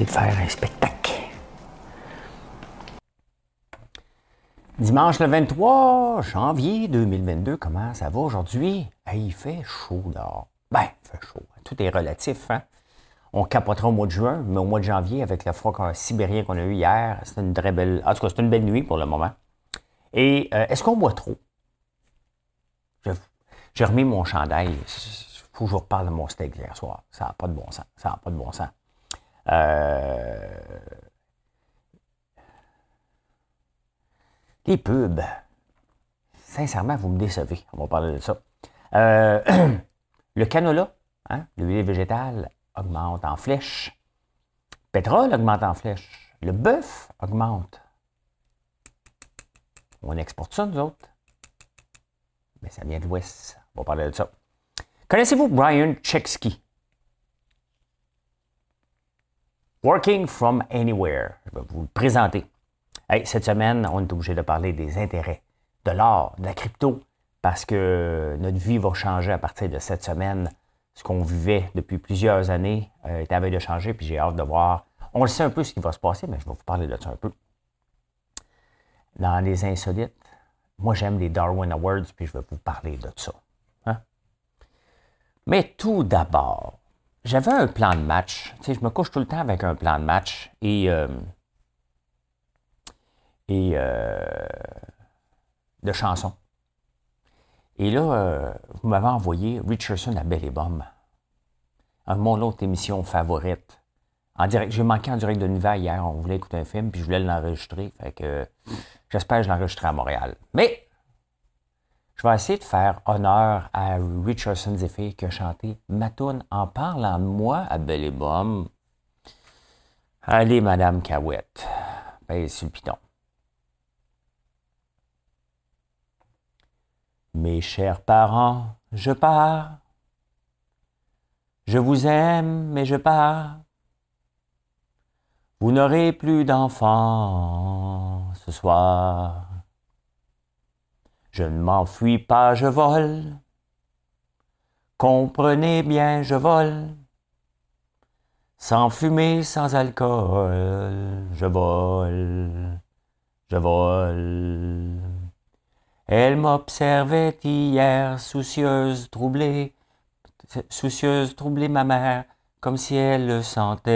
De faire un spectacle. Dimanche le 23 janvier 2022, comment ça va aujourd'hui? il fait chaud dehors. Ben, il fait chaud. Tout est relatif, hein? On capotera au mois de juin, mais au mois de janvier, avec le froid sibérien qu'on a eu hier, c'est une très belle. En tout cas, c'est une belle nuit pour le moment. Et euh, est-ce qu'on boit trop? J'ai remis mon chandail. Il faut que je vous reparle de mon steak hier soir. Ça n'a pas de bon sens. Ça n'a pas de bon sens. Euh, les pubs. Sincèrement, vous me décevez. On va parler de ça. Euh, le canola, hein, l'huile végétale, augmente en flèche. Le pétrole augmente en flèche. Le bœuf augmente. On exporte ça, nous autres. Mais ça vient de l'Ouest. On va parler de ça. Connaissez-vous Brian Chesky? Working from Anywhere. Je vais vous le présenter. cette semaine, on est obligé de parler des intérêts, de l'or, de la crypto, parce que notre vie va changer à partir de cette semaine. Ce qu'on vivait depuis plusieurs années euh, est à veille de changer, puis j'ai hâte de voir. On le sait un peu ce qui va se passer, mais je vais vous parler de ça un peu. Dans les insolites, moi j'aime les Darwin Awards, puis je vais vous parler de ça. Hein? Mais tout d'abord, j'avais un plan de match. Tu sais, je me couche tout le temps avec un plan de match et, euh, et euh, de chansons. Et là, euh, vous m'avez envoyé Richardson à Belle et Bombe, mon autre émission favorite. En direct, j'ai manqué en direct de l'univers hier. On voulait écouter un film, puis je voulais l'enregistrer. Fait que j'espère que je l'enregistrerai à Montréal. Mais je vais essayer de faire honneur à Richardson Zephyr qui a chanté Matoun en parlant de moi à Belle et Allez, Madame Cahouette, ben, sur le piton. Mes chers parents, je pars. Je vous aime, mais je pars. Vous n'aurez plus d'enfants ce soir. Je ne m'enfuis pas, je vole. Comprenez bien, je vole. Sans fumée, sans alcool, je vole, je vole. Elle m'observait hier, soucieuse, troublée, soucieuse, troublée ma mère, comme si elle le sentait.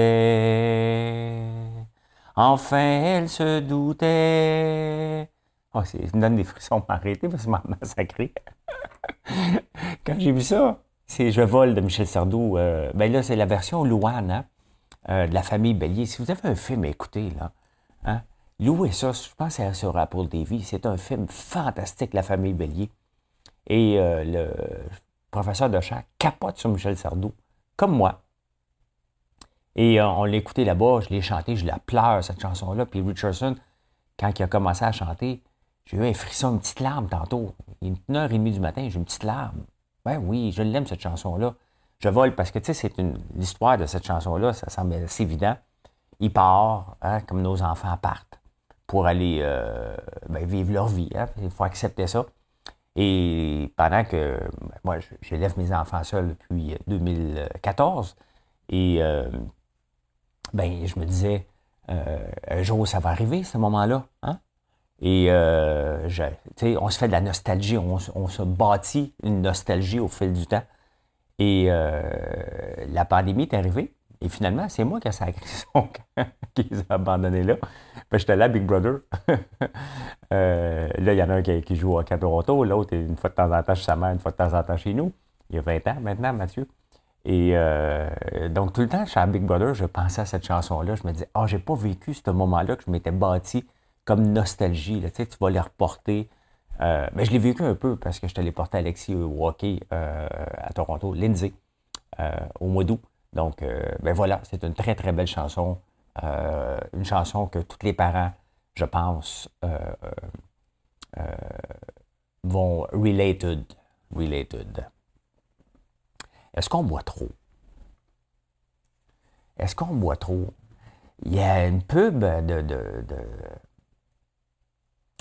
Enfin, elle se doutait Oh, ça me donne des frissons m'arrêter parce que m'a massacré. Quand j'ai vu ça, c'est Je vole de Michel Sardou. Euh, ben là, c'est la version Louane hein, euh, de la famille Bélier. Si vous avez un film à écouter, là, hein, louez ça. Je pense que c'est sur Apple TV. C'est un film fantastique, La famille Bélier. Et euh, le professeur de chant capote sur Michel Sardou, comme moi. Et on l'a écouté là-bas, je l'ai chanté, je la pleure, cette chanson-là. Puis Richardson, quand il a commencé à chanter, j'ai eu un frisson, une petite larme tantôt. Il est une heure et demie du matin, j'ai une petite larme. Ben oui, je l'aime, cette chanson-là. Je vole parce que, tu sais, c'est une l'histoire de cette chanson-là, ça semble assez évident. Il part, hein, comme nos enfants partent, pour aller euh, ben, vivre leur vie. Hein. Il faut accepter ça. Et pendant que moi, j'élève mes enfants seuls depuis 2014, et euh, ben, je me disais, euh, un jour, ça va arriver, ce moment-là. Hein? Et euh, on se fait de la nostalgie, on, se bâtit une nostalgie au fil du temps. Et euh, la pandémie est arrivée. Et finalement, c'est moi qui ai sacré son qui les a abandonnés là. J'étais là, Big Brother. euh, là, il y en a un qui, joue hockey Toronto, l'autre, une fois de temps en temps chez sa mère, une fois de temps en temps chez nous. Il y a 20 ans maintenant, Mathieu. Et donc, tout le temps, chez Big Brother, je pensais à cette chanson-là. Je me disais, ah, j'ai pas vécu ce moment-là que je m'étais bâti comme nostalgie. Là, tu, vas les reporter. Euh, mais je l'ai vécu un peu parce que je te l'ai porté Alexis au hockey euh, à Toronto, Lindsay, euh, au mois d'août. Donc, ben voilà, c'est une très, très belle chanson. une chanson que tous les parents, je pense, vont related. Related. Est-ce qu'on boit trop? Est-ce qu'on boit trop? Il y a une pub de,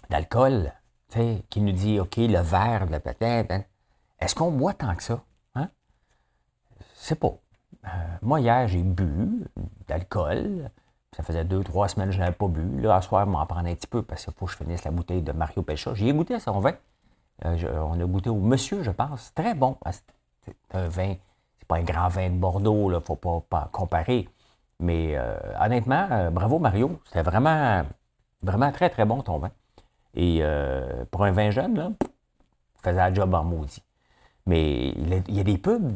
d'alcool qui nous dit OK, le verre, le peut-être. Hein. Est-ce qu'on boit tant que ça? Hein? C'est pas. Euh, moi, hier, j'ai bu d'alcool. Ça faisait deux, trois semaines que je n'avais pas bu. Là, à soir, je m'en prendre un petit peu parce qu'il faut que je finisse la bouteille de Mario Pécha. J'y ai goûté à son vin. Euh, on a goûté au monsieur, je pense. Très bon. C'est un vin, c'est pas un grand vin de Bordeaux, il ne faut pas, comparer. Mais euh, honnêtement, bravo Mario. C'était vraiment, vraiment très, très bon ton vin. Et euh, pour un vin jeune, là, faisait la job en maudit. Mais il y a des pubs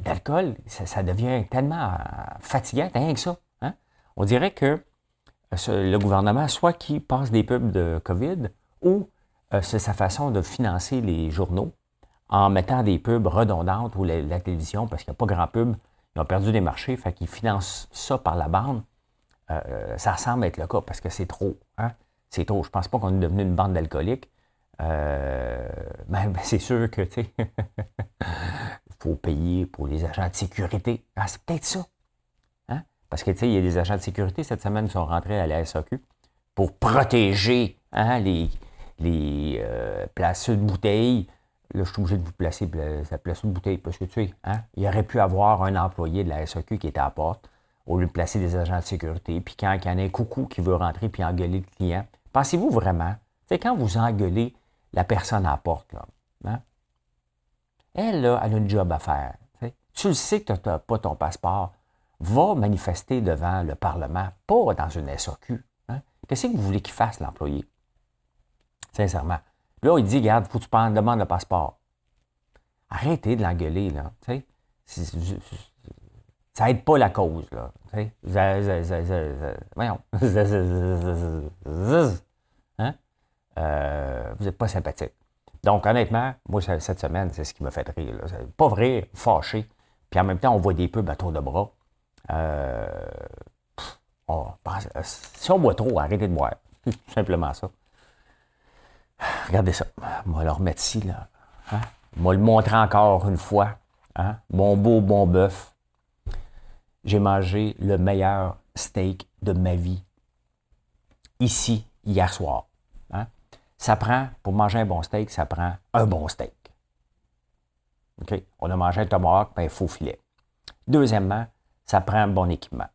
d'alcool, ça, devient tellement fatigant, rien que ça. Hein. On dirait que euh, le gouvernement, soit qui passe des pubs de COVID, ou euh, c'est sa façon de financer les journaux en mettant des pubs redondantes ou la, télévision, parce qu'il n'y a pas grand pub, ils ont perdu des marchés, fait qu'ils financent ça par la bande. ça semble être le cas parce que c'est trop. Hein? C'est trop. Je pense pas qu'on est devenu une bande d'alcooliques. Euh, ben, ben, c'est sûr que, tu faut payer pour les agents de sécurité. Ah, c'est peut-être ça. Hein? Parce que, tu sais, il y a des agents de sécurité cette semaine qui sont rentrés à la SAQ pour protéger hein, les, les euh, de bouteilles. Là, je suis obligé de vous placer la place de bouteille parce que, tu sais, hein, il aurait pu avoir un employé de la SAQ qui était à la porte au lieu de placer des agents de sécurité. Puis quand il y en a un coucou qui veut rentrer puis engueuler le client, Pensez-vous vraiment, c'est quand vous engueulez la personne à la porte, hein? elle, là, elle a une job à faire. Tu le sais que tu n'as pas ton passeport. Va manifester devant le Parlement, pas dans une SAQ. Hein? Qu'est-ce que vous voulez qu'il fasse, l'employé? Sincèrement. Là, il dit, regarde, il faut que tu prendre, demande le passeport. Arrêtez de l'engueuler, là. Ça n'aide pas la cause, là. Euh, vous n'êtes pas sympathique. Donc, honnêtement, moi, cette semaine, c'est ce qui m'a fait rire. Pas vrai, fâché. Puis en même temps, on voit des pubs à de bras. Euh, si on boit trop, arrêtez de boire. Simplement ça. Regardez ça. On va le remettre ici. Là. Hein? On le montrer encore une fois. Hein? Mon beau bon bœuf. J'ai mangé le meilleur steak de ma vie ici hier soir. Hein? Ça prend, pour manger un bon steak, ça prend un bon steak. On a mangé un tomahawk, ben, faux filet. Deuxièmement, ça prend un bon équipement.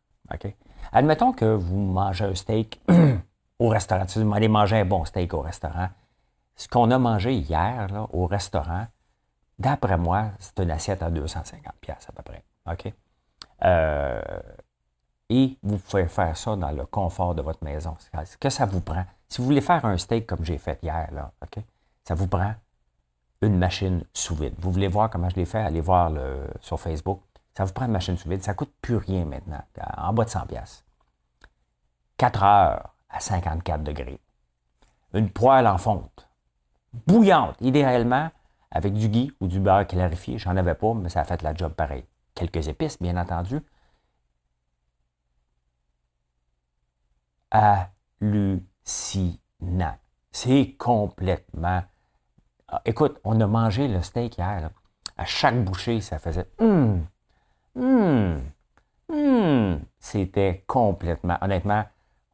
Admettons que vous mangez un steak au restaurant. Si vous allez manger un bon steak au restaurant, ce qu'on a mangé hier là, au restaurant, d'après moi, c'est une assiette à 250$ à peu près. Euh, et vous pouvez faire ça dans le confort de votre maison. Ce que ça vous prend. Si vous voulez faire un steak comme j'ai fait hier, là, ça vous prend une machine sous vide. Vous voulez voir comment je l'ai fait, allez voir sur Facebook. Ça vous prend une machine sous vide. Ça ne coûte plus rien maintenant, en bas de 100 pièces. 4 heures à 54 degrés. Une poêle en fonte. Bouillante, idéalement, avec du gui ou du beurre clarifié. J'en avais pas, mais ça a fait la job pareil. Quelques épices, bien entendu. hallucinant. C'est complètement. Ah, écoute, on a mangé le steak hier. À chaque bouchée, ça faisait hum, hum, hum. C'était complètement. Honnêtement,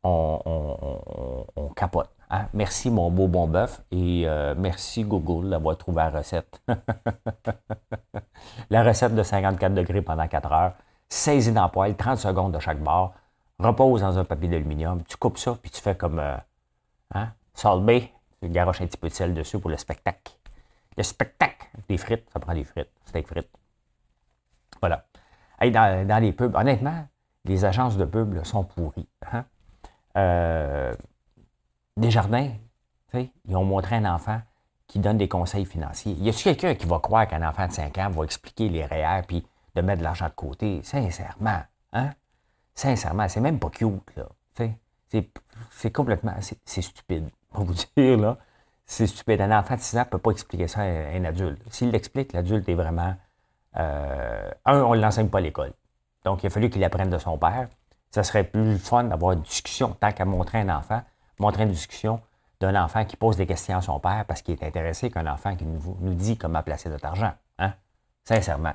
on, capote. Hein. Merci, mon beau bon bœuf, et euh, merci Google d'avoir trouvé la recette. la recette de 54 degrés pendant 4 heures, saisie dans le poêle, 30 secondes de chaque bord repose dans un papier d'aluminium, tu coupes ça, puis tu fais comme euh, hein, salbé, tu garoches un petit peu de sel dessus pour le spectacle. Le spectacle, des frites, ça prend des frites, steak frites. Voilà. dans, les pubs, honnêtement, les agences de pubs sont pourries. Hein? Euh, Desjardins, ils ont montré un enfant qui donne des conseils financiers. Y a-t-il quelqu'un qui va croire qu'un enfant de 5 ans va expliquer les REER puis de mettre de l'argent de côté? Sincèrement, hein? Sincèrement, c'est même pas cute, là. C'est complètement. C'est stupide, pour vous dire, là. C'est stupide. Un enfant de 6 ans ne peut pas expliquer ça à un adulte. S'il l'explique, l'adulte est vraiment. Euh, un, on ne l'enseigne pas à l'école. Donc, il a fallu qu'il apprenne de son père. Ça serait plus fun d'avoir une discussion, tant qu'à montrer un enfant, montrer une discussion d'un enfant qui pose des questions à son père parce qu'il est intéressé qu'un enfant qui nous, nous, dit comment placer notre argent. Hein? Sincèrement.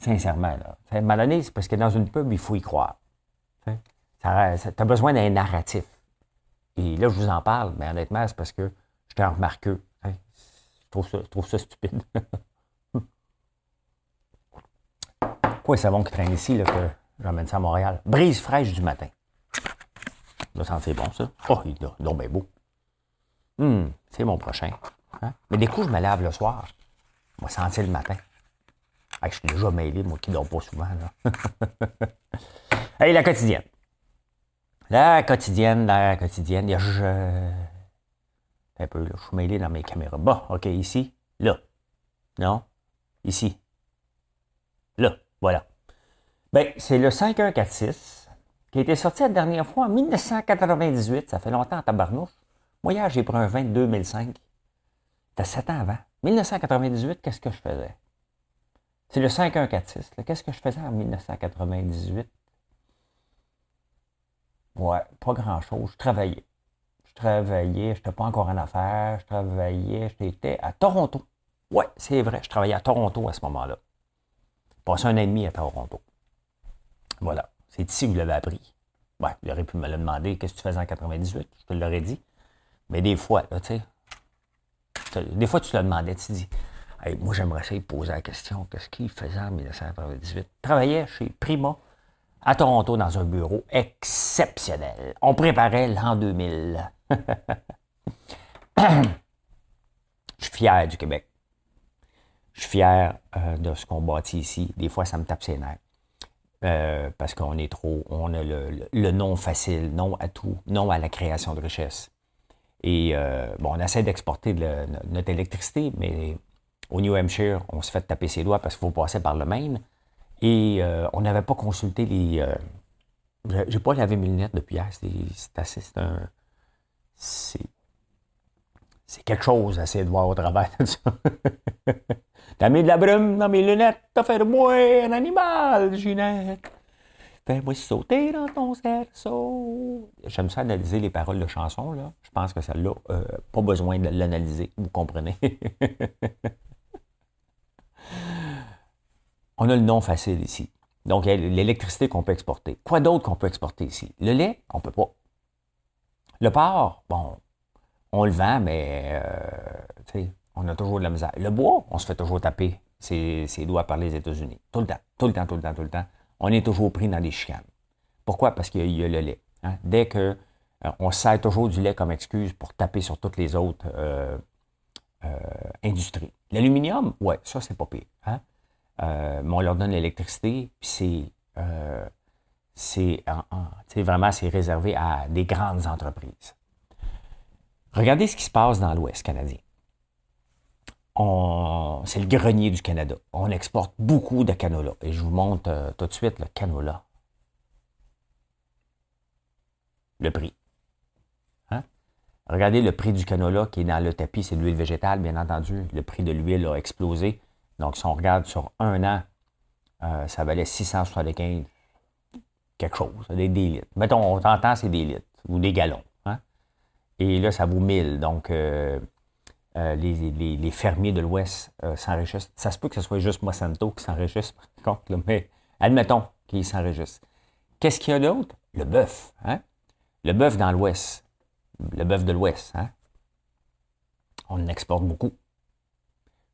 Sincèrement, là. Donné, c'est parce que dans une pub, il faut y croire. Tu as besoin d'un narratif. Et là, je vous en parle, mais honnêtement, c'est parce que j'étais un remarqueux. Je trouve ça, je trouve ça stupide. Quoi, bon qui traîne ici, là, que j'emmène ça à Montréal? Brise fraîche du matin. Là, ça c'est bon, ça. Oh, il est donc bien beau. Hum, c'est mon prochain. Hein? Mais des coups, je me lave le soir. Je vais sentir le matin. je suis déjà mêlé, moi qui ne dors pas souvent. Là. hey, la quotidienne. La quotidienne, la quotidienne. Il y a je... Un peu, là, je suis mêlé dans mes caméras. Bon, OK, ici, là. Non? Ici. Là, voilà. Bien, c'est le 5146 qui a été sorti la dernière fois en 1998. Ça fait longtemps tabarnouche. Moi, hier, j'ai pris un 22 2005. C'était 7 ans avant. 1998, qu'est-ce que je faisais? C'est le 5146. Qu'est-ce que je faisais en 1998? Ouais, pas grand-chose. Je travaillais. Je travaillais, je n'étais pas encore en affaires. Je travaillais, j'étais à Toronto. Ouais, c'est vrai, je travaillais à Toronto à ce moment-là. Passé un demi à Toronto. Voilà. C'est ici que vous l'avez appris. Ouais, il aurait pu me le demander, qu'est-ce que tu faisais en 98? Je te l'aurais dit. Mais des fois, tu sais, des fois, tu le demandais, tu dis, moi, j'aimerais essayer de poser la question, qu'est-ce qu'il faisait en 1998? travaillait chez Prima à Toronto dans un bureau exceptionnel. On préparait l'an 2000. Je suis fier du Québec. Je suis fier euh, de ce qu'on bâtit ici. Des fois, ça me tape ses nerfs. Euh, parce qu'on est trop, on a le, le, non facile, non à tout, non à la création de richesse. Et euh, bon, on essaie d'exporter notre électricité, mais au New Hampshire, on se fait taper ses doigts parce qu'il faut passer par le Maine. Et euh, on n'avait pas consulté les. J'ai pas lavé mes lunettes depuis hier. C'est assez. C'est un. C'est. Quelque chose essayer de voir au travers de ça. T'as mis de la brume dans mes lunettes, t'as fait de moi un animal, Ginette. Fais-moi sauter dans ton cerceau. J'aime ça analyser les paroles de chansons, là. Je pense que celle-là, euh, pas besoin de l'analyser, vous comprenez? On a le nom facile ici. Donc, il y a l'électricité qu'on peut exporter. Quoi d'autre qu'on peut exporter ici? Le lait, on ne peut pas. Le porc, bon, on le vend, mais euh, on a toujours de la misère. Le bois, on se fait toujours taper ses, doigts par les États-Unis. Tout le temps, tout le temps, tout le temps, tout le temps on est toujours pris dans des chicanes. Pourquoi? Parce qu'il y, a le lait. Hein. Dès que euh, on sert toujours du lait comme excuse pour taper sur toutes les autres euh, euh, industries. L'aluminium, ouais, ça, c'est pas pire. Hein. mais on leur donne l'électricité, puis c'est c'est vraiment c'est réservé à des grandes entreprises. Regardez ce qui se passe dans l'Ouest canadien c'est le grenier du Canada. On exporte beaucoup de canola. Et je vous montre euh, tout de suite le canola. Le prix. Hein? Regardez le prix du canola qui est dans le tapis, c'est de l'huile végétale, bien entendu. Le prix de l'huile a explosé. Donc, si on regarde sur un an, euh, ça valait 675 quelque chose, des, litres. Mettons, on t'entend, c'est des litres ou des gallons. Hein? Et là, ça vaut 1000. Donc, euh, euh, les, fermiers de l'Ouest euh, s'enrichissent. Ça se peut que ce soit juste Monsanto qui s'enrichisse, contre, mais admettons qu'ils s'enrichissent. Qu'est-ce qu'il y a d'autre? Le bœuf. Hein? Le bœuf dans l'Ouest. Le bœuf de l'Ouest. Hein? On en exporte beaucoup.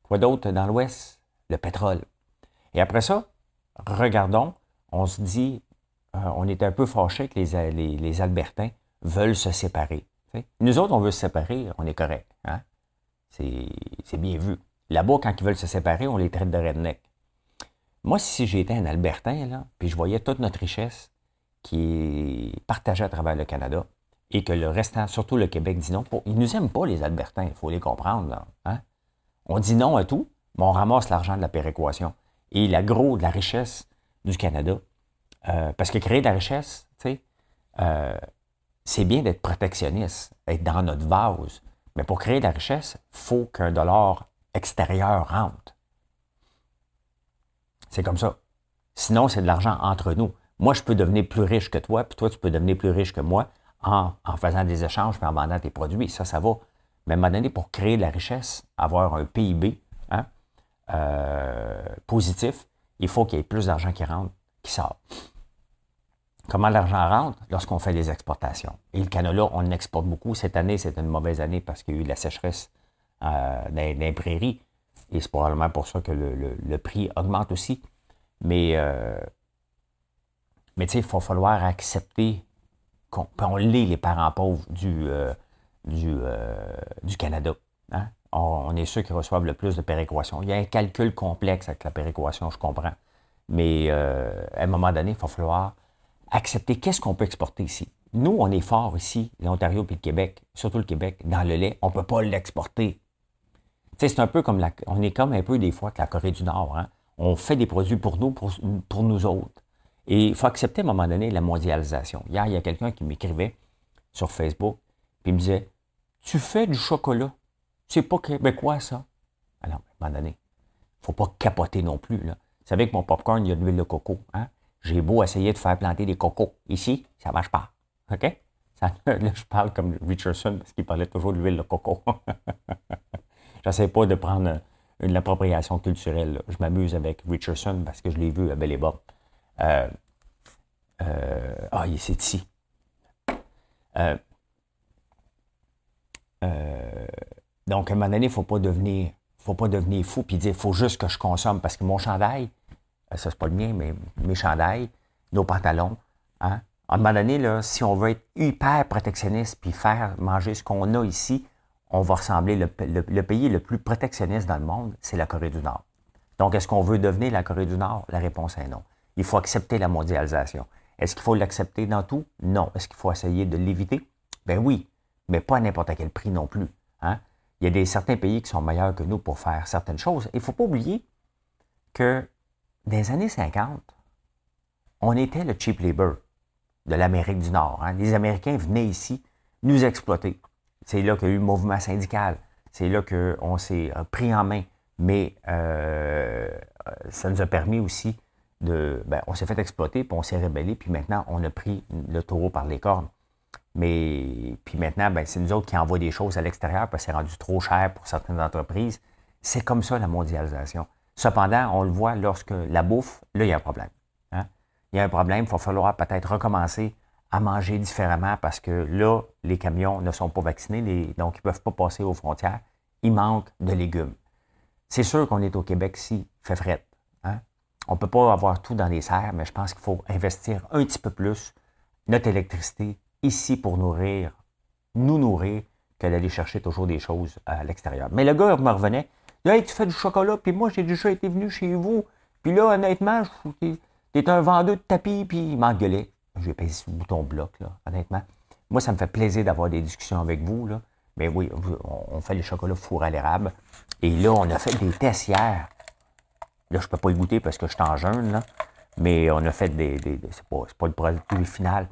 Quoi d'autre dans l'Ouest? Le pétrole. Et après ça, regardons, on se dit, euh, on est un peu fâché que les, les, Albertains veulent se séparer. Nous autres, on veut se séparer, on est correct. Hein? C'est bien vu. Là-bas, quand ils veulent se séparer, on les traite de redneck. Moi, si j'étais un Albertain, là, puis je voyais toute notre richesse qui est partagée à travers le Canada, et que le restant, surtout le Québec, dit non. Ils ne nous aiment pas, les Albertains, il faut les comprendre. Hein. On dit non à tout, mais on ramasse l'argent de la péréquation. Et la gros de la richesse du Canada, euh, parce que créer de la richesse, euh, c'est bien d'être protectionniste, être dans notre vase, mais pour créer de la richesse, il faut qu'un dollar extérieur rentre. C'est comme ça. Sinon, c'est de l'argent entre nous. Moi, je peux devenir plus riche que toi, puis toi, tu peux devenir plus riche que moi en, faisant des échanges et en vendant tes produits. Ça, ça va. Mais à un moment donné, pour créer de la richesse, avoir un PIB hein, euh, positif, il faut qu'il y ait plus d'argent qui rentre, qui sort. Comment l'argent rentre? Lorsqu'on fait des exportations? Et le canola, on exporte beaucoup. Cette année, c'est une mauvaise année parce qu'il y a eu la sécheresse euh, dans, prairies. Et c'est probablement pour ça que le, prix augmente aussi. Mais, euh, mais tu sais, il va falloir accepter qu'on l'est, les parents pauvres du, euh, du, du Canada. Hein? On, est ceux qui reçoivent le plus de péréquation. Il y a un calcul complexe avec la péréquation, je comprends. Mais à un moment donné, il va falloir accepter qu'est-ce qu'on peut exporter ici. Nous, on est fort ici, l'Ontario et le Québec, surtout le Québec, dans le lait, on ne peut pas l'exporter. c'est un peu comme la, on est comme un peu des fois que la Corée du Nord. Hein. On fait des produits pour nous, pour, nous autres. Et il faut accepter à un moment donné la mondialisation. Hier, il y a quelqu'un qui m'écrivait sur Facebook, puis il me disait Tu fais du chocolat. C'est pas québécois, ça. Alors, à un moment donné, il ne faut pas capoter non plus. Là. Vous savez que mon popcorn, il y a de l'huile de coco. Hein? J'ai beau essayer de faire planter des cocos. Ici, ça ne marche pas. OK? là, je parle comme Richardson parce qu'il parlait toujours de l'huile de coco. J'essaie pas de prendre une appropriation culturelle. Je m'amuse avec Richardson parce que je l'ai vu à Belle et euh, euh, ah, c'est ici. Euh, donc, à un moment donné, il ne faut pas devenir fou et dire il faut juste que je consomme parce que mon chandail, euh, ça c'est pas le mien, mais mes chandails, nos pantalons. Hein? À un moment donné, si on veut être hyper protectionniste puis faire manger ce qu'on a ici, on va ressembler, le, pays le plus protectionniste dans le monde, c'est la Corée du Nord. Donc, est-ce qu'on veut devenir la Corée du Nord? La réponse est non. Il faut accepter la mondialisation. Est-ce qu'il faut l'accepter dans tout? Non. Est-ce qu'il faut essayer de l'éviter? Ben oui, mais pas à n'importe quel prix non plus. Hein? Il y a des, certains pays qui sont meilleurs que nous pour faire certaines choses. Il ne faut pas oublier que dans les années 50, on était le cheap labor de l'Amérique du Nord. Hein. Les Américains venaient ici nous exploiter. C'est là qu'il y a eu le mouvement syndical. C'est là qu'on s'est euh, pris en main. Mais euh, ça nous a permis aussi de. Ben, on s'est fait exploiter, puis on s'est rébellé, puis maintenant, on a pris le taureau par les cornes. Mais puis maintenant, ben, c'est nous autres qui envoient des choses à l'extérieur parce que c'est rendu trop cher pour certaines entreprises. C'est comme ça la mondialisation. Cependant, on le voit lorsque la bouffe, là, il y a un problème. Hein. Il y a un problème, il va falloir peut-être recommencer à manger différemment parce que là, les camions ne sont pas vaccinés, donc ils ne peuvent pas passer aux frontières. Il manque de légumes. C'est sûr qu'on est au Québec si fait fret. Hein. On ne peut pas avoir tout dans les serres, mais je pense qu'il faut investir un petit peu plus notre électricité ici pour nourrir, nous nourrir, que d'aller chercher toujours des choses à l'extérieur. Mais le gars me revenait, Hey, tu fais du chocolat, puis moi, j'ai déjà été venu chez vous. Puis là, honnêtement, t'es un vendeur de tapis, puis il m'engueulait. J'ai payé le bouton bloc, là, honnêtement. Moi, ça me fait plaisir d'avoir des discussions avec vous, là. Mais oui, on fait les chocolats four à l'érable. Et là, on a fait des tests hier. Là, je peux pas y goûter parce que je suis en jeûne, là. Mais on a fait des. des, c'est pas, pas le produit final.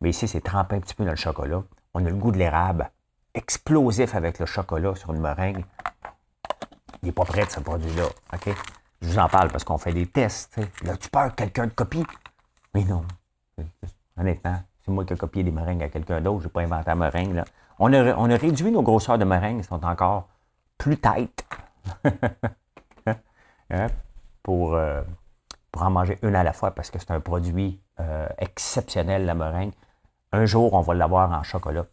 Mais ici, c'est trempé un petit peu dans le chocolat. On a le goût de l'érable explosif avec le chocolat sur une meringue il n'est pas prêt, ce produit-là. OK? Je vous en parle parce qu'on fait des tests. Là, tu peur que quelqu'un te copie? Mais non. Honnêtement, c'est moi qui ai copié des meringues à quelqu'un d'autre. Je n'ai pas inventé la meringue. On, a, on a réduit nos grosseurs de meringues. Elles sont encore plus tight. Hein? pour, euh, pour en manger une à la fois parce que c'est un produit euh, exceptionnel, la meringue. Un jour, on va l'avoir en chocolat.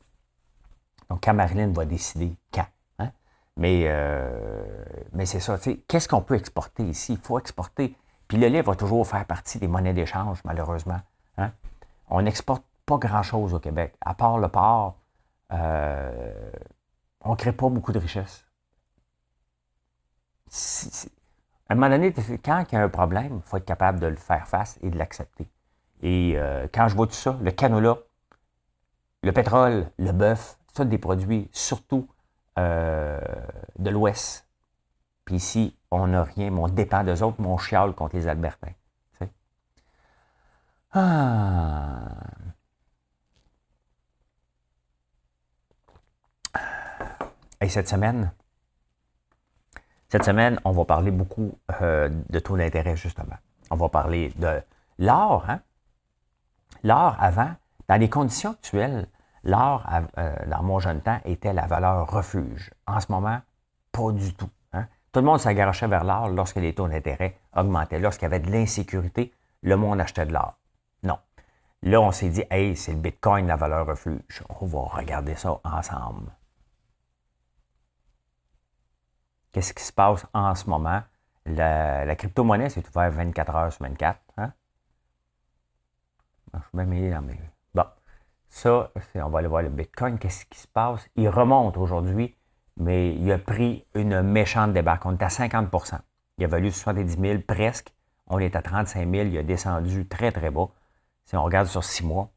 Donc, quand Marilyn va décider quand. Mais, euh, mais c'est ça, qu'est-ce qu'on peut exporter ici? Il faut exporter. Puis le lait va toujours faire partie des monnaies d'échange, malheureusement. Hein? On n'exporte pas grand-chose au Québec. À part le porc, euh, on ne crée pas beaucoup de richesses. à un moment donné, quand il y a un problème, il faut être capable de le faire face et de l'accepter. Et euh, quand je vois tout ça, le canola, le pétrole, le bœuf, ça, des produits surtout euh, de l'Ouest. Puis ici, on n'a rien, mais on dépend d'eux autres, mon chiale contre les Albertains. Ah. Et cette semaine, cette semaine, on va parler beaucoup euh, de taux d'intérêt, justement. On va parler de l'or. Hein? L'or, avant, dans les conditions actuelles, l'or, euh, dans mon jeune temps, était la valeur refuge. En ce moment, pas du tout. Hein? Tout le monde s'agarochait vers l'or lorsque les taux d'intérêt augmentaient. Lorsqu'il y avait de l'insécurité, le monde achetait de l'or. Non. Là, on s'est dit, hey, c'est le Bitcoin la valeur refuge. On va regarder ça ensemble. Qu'est-ce qui se passe en ce moment? La, crypto-monnaie, c'est ouvert 24 heures sur 24. Hein? Je suis même dans mes... Ça, on va aller voir le Bitcoin. Qu'est-ce qui se passe? Il remonte aujourd'hui, mais il a pris une méchante débarque. On est à 50% Il a valu 70 000 presque. On est à 35 000. Il a descendu très, très bas. Si on regarde sur six mois.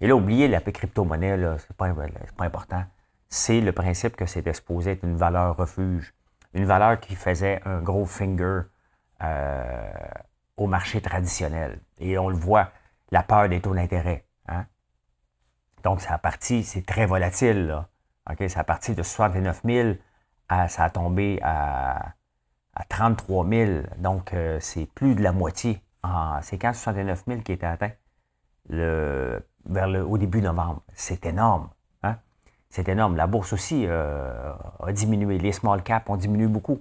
Et là, oubliez la crypto-monnaie, ce n'est pas, pas important. C'est le principe que c'est exposé être une valeur refuge une valeur qui faisait un gros finger euh, au marché traditionnel. Et on le voit, la peur des taux d'intérêt. Hein? Donc, ça a parti, c'est très volatile. Ça a parti de 69 000 à, ça a tombé à, 33 000. Donc, euh, c'est plus de la moitié. c'est quand 69 000 qui était atteint? Le, vers le, au début novembre. C'est énorme. C'est énorme. La bourse aussi euh, a diminué. Les small caps ont diminué beaucoup.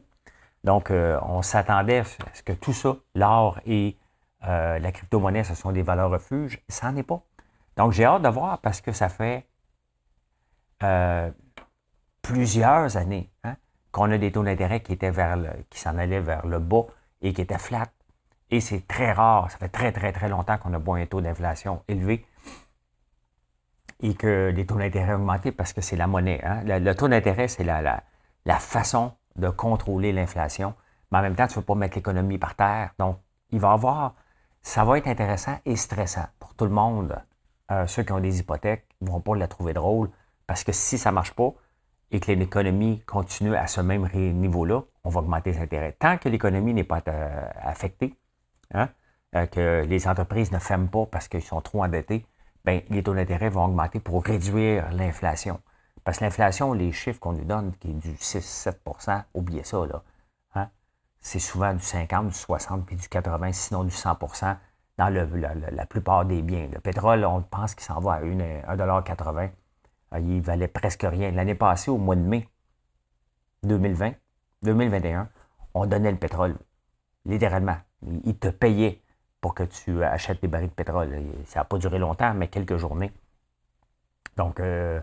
Donc, euh, on s'attendait à ce que tout ça, l'or et la crypto-monnaie, ce sont des valeurs refuges. Ça n'en est pas. Donc, j'ai hâte de voir parce que ça fait plusieurs années hein, qu'on a des taux d'intérêt qui vers qui s'en allaient vers le bas et qui étaient flats. Et c'est très rare. Ça fait très, très, très longtemps qu'on a un taux d'inflation élevé et que les taux d'intérêt ont augmenté parce que c'est la monnaie. Hein. Le, taux d'intérêt, c'est la, la, façon de contrôler l'inflation. Mais en même temps, tu ne veux pas mettre l'économie par terre. Donc, il va avoir, ça va être intéressant et stressant pour tout le monde. Euh, ceux qui ont des hypothèques ne vont pas la trouver drôle parce que si ça ne marche pas et que l'économie continue à ce même niveau-là, on va augmenter les intérêts. Tant que l'économie n'est pas euh, affectée, hein, euh, que les entreprises ne ferment pas parce qu'ils sont trop endettés, ben, les taux d'intérêt vont augmenter pour réduire l'inflation. Parce que l'inflation, les chiffres qu'on nous donne, qui est du 6-7% oubliez ça, là. Hein? C'est souvent du 50, du 60, puis du 80, sinon du 100 dans la, plupart des biens. Le pétrole, on pense qu'il s'en va à 1,80 ah, Il valait presque rien. L'année passée, au mois de mai 2020, 2021, on donnait le pétrole, littéralement. Il te payait pour que tu achètes des barils de pétrole. Ça n'a pas duré longtemps, mais quelques journées. Donc, euh,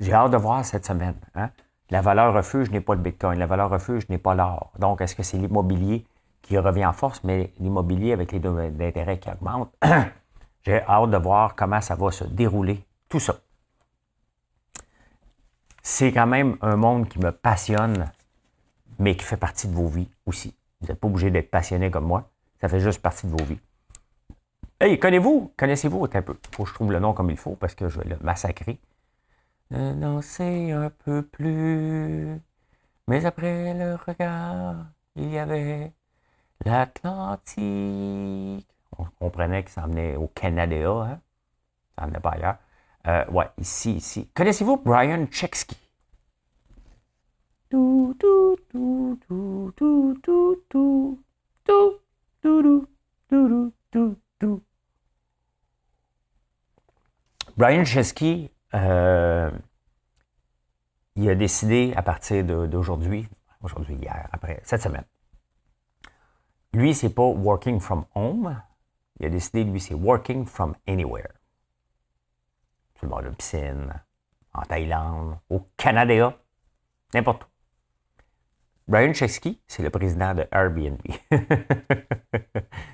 j'ai hâte de voir cette semaine. Hein. La valeur refuge n'est pas le Bitcoin, la valeur refuge n'est pas l'or. Donc, est-ce que c'est l'immobilier qui revient en force, mais l'immobilier avec les taux d'intérêt qui augmentent? j'ai hâte de voir comment ça va se dérouler, tout ça. C'est quand même un monde qui me passionne, mais qui fait partie de vos vies aussi. Vous n'êtes pas obligé d'être passionné comme moi. Ça fait juste partie de vos vies. Hey, connaissez-vous, connaissez-vous un peu? Faut que je trouve le nom comme il faut parce que je vais le massacrer. Danser un peu plus. Mais après le regard, il y avait l'Atlantique. On comprenait que ça venait au Canada, hein? Ça venait pas ailleurs. Euh, ouais, ici, ici. Connaissez-vous Brian Chesky? Tout, tout, tout, tout, tout, tout, tout, tout, tout, tout, tout, tout. Brian Chesky, euh, il a décidé à partir d'aujourd'hui, aujourd'hui, hier, après, cette semaine. Lui, c'est pas working from home. Il a décidé, lui, c'est working from anywhere. Sur le bord de piscine, en Thaïlande, au Canada, n'importe où. Brian Chesky, c'est le président de Airbnb.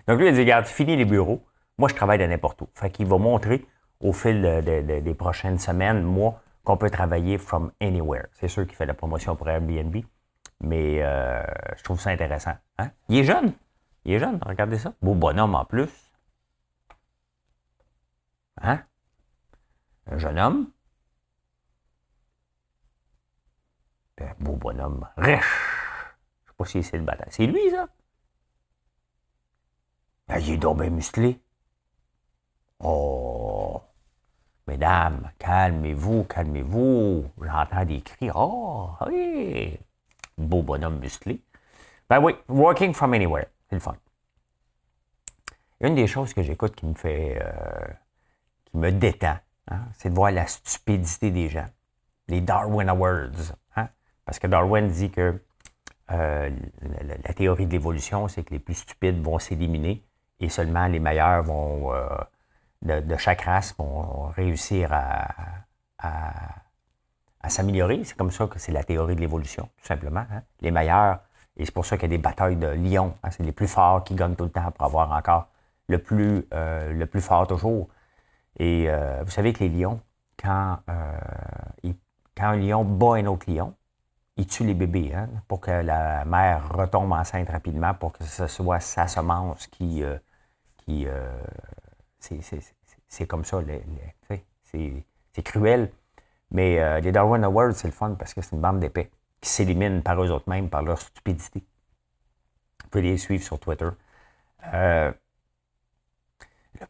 Donc lui, il a dit, regarde, fini les bureaux. Moi, je travaille de n'importe où. Fait qu'il va montrer au fil des prochaines semaines, mois, qu'on peut travailler from anywhere. C'est sûr qu'il fait la promotion pour Airbnb, mais euh, je trouve ça intéressant. Hein? Il est jeune. Il est jeune, regardez ça. Beau bonhomme en plus. Hein? Un jeune homme. Un beau bonhomme riche. Je sais pas si c'est le bataille. C'est lui, ça? Ah, il est donc bien musclé. Oh! Mesdames, calmez-vous, calmez-vous. J'entends des cris. Oh, oui! Beau bonhomme musclé. Ben oui, working from anywhere. C'est le fun. Une des choses que j'écoute qui me fait, euh, qui me détend, hein, c'est de voir la stupidité des gens. Les Darwin Awards. Hein? Parce que Darwin dit que euh, la, théorie de l'évolution, c'est que les plus stupides vont s'éliminer et seulement les meilleurs vont, euh, de, chaque race vont réussir à, à, s'améliorer. C'est comme ça que c'est la théorie de l'évolution, tout simplement. Hein. Les meilleurs, et c'est pour ça qu'il y a des batailles de lions. Hein. c'est les plus forts qui gagnent tout le temps pour avoir encore le plus, euh, le plus fort toujours. Et vous savez que les lions, quand, quand un lion bat un autre lion, il tue les bébés hein, pour que la mère retombe enceinte rapidement, pour que ce soit sa semence qui. Euh, qui euh, c'est comme ça. C'est cruel. Mais euh, les Darwin Awards, c'est le fun parce que c'est une bande d'épais qui s'éliminent par eux mêmes, par leur stupidité. Vous pouvez les suivre sur Twitter. le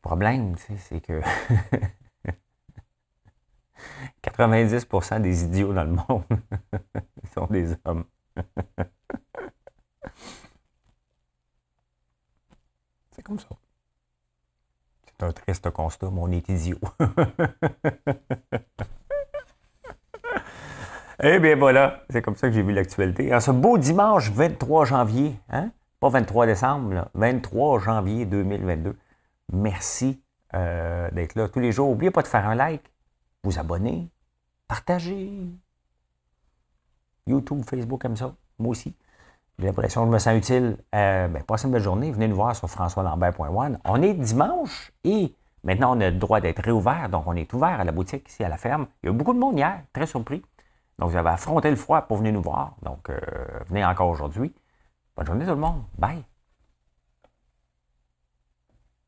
problème, c'est que 90% des idiots dans le monde sont des hommes. C'est comme ça. C'est un triste constat, mais on est idiot. Eh bien voilà, c'est comme ça que j'ai vu l'actualité. En ce beau dimanche 23 janvier, hein? pas 23 décembre, 23 janvier 2022. Merci euh, d'être là tous les jours. N'oubliez pas de faire un like, vous abonner, partager. YouTube, Facebook, comme ça. Moi aussi. J'ai l'impression que je me sens utile. Euh, ben, passez une belle journée. Venez nous voir sur françoislambert.one. On est dimanche et maintenant, on a le droit d'être réouvert. Donc, on est ouvert à la boutique ici à la ferme. Il y a eu beaucoup de monde hier, très surpris. Donc, vous avez affronté le froid pour venir nous voir. Donc, euh, venez encore aujourd'hui. Bonne journée tout le monde. Bye.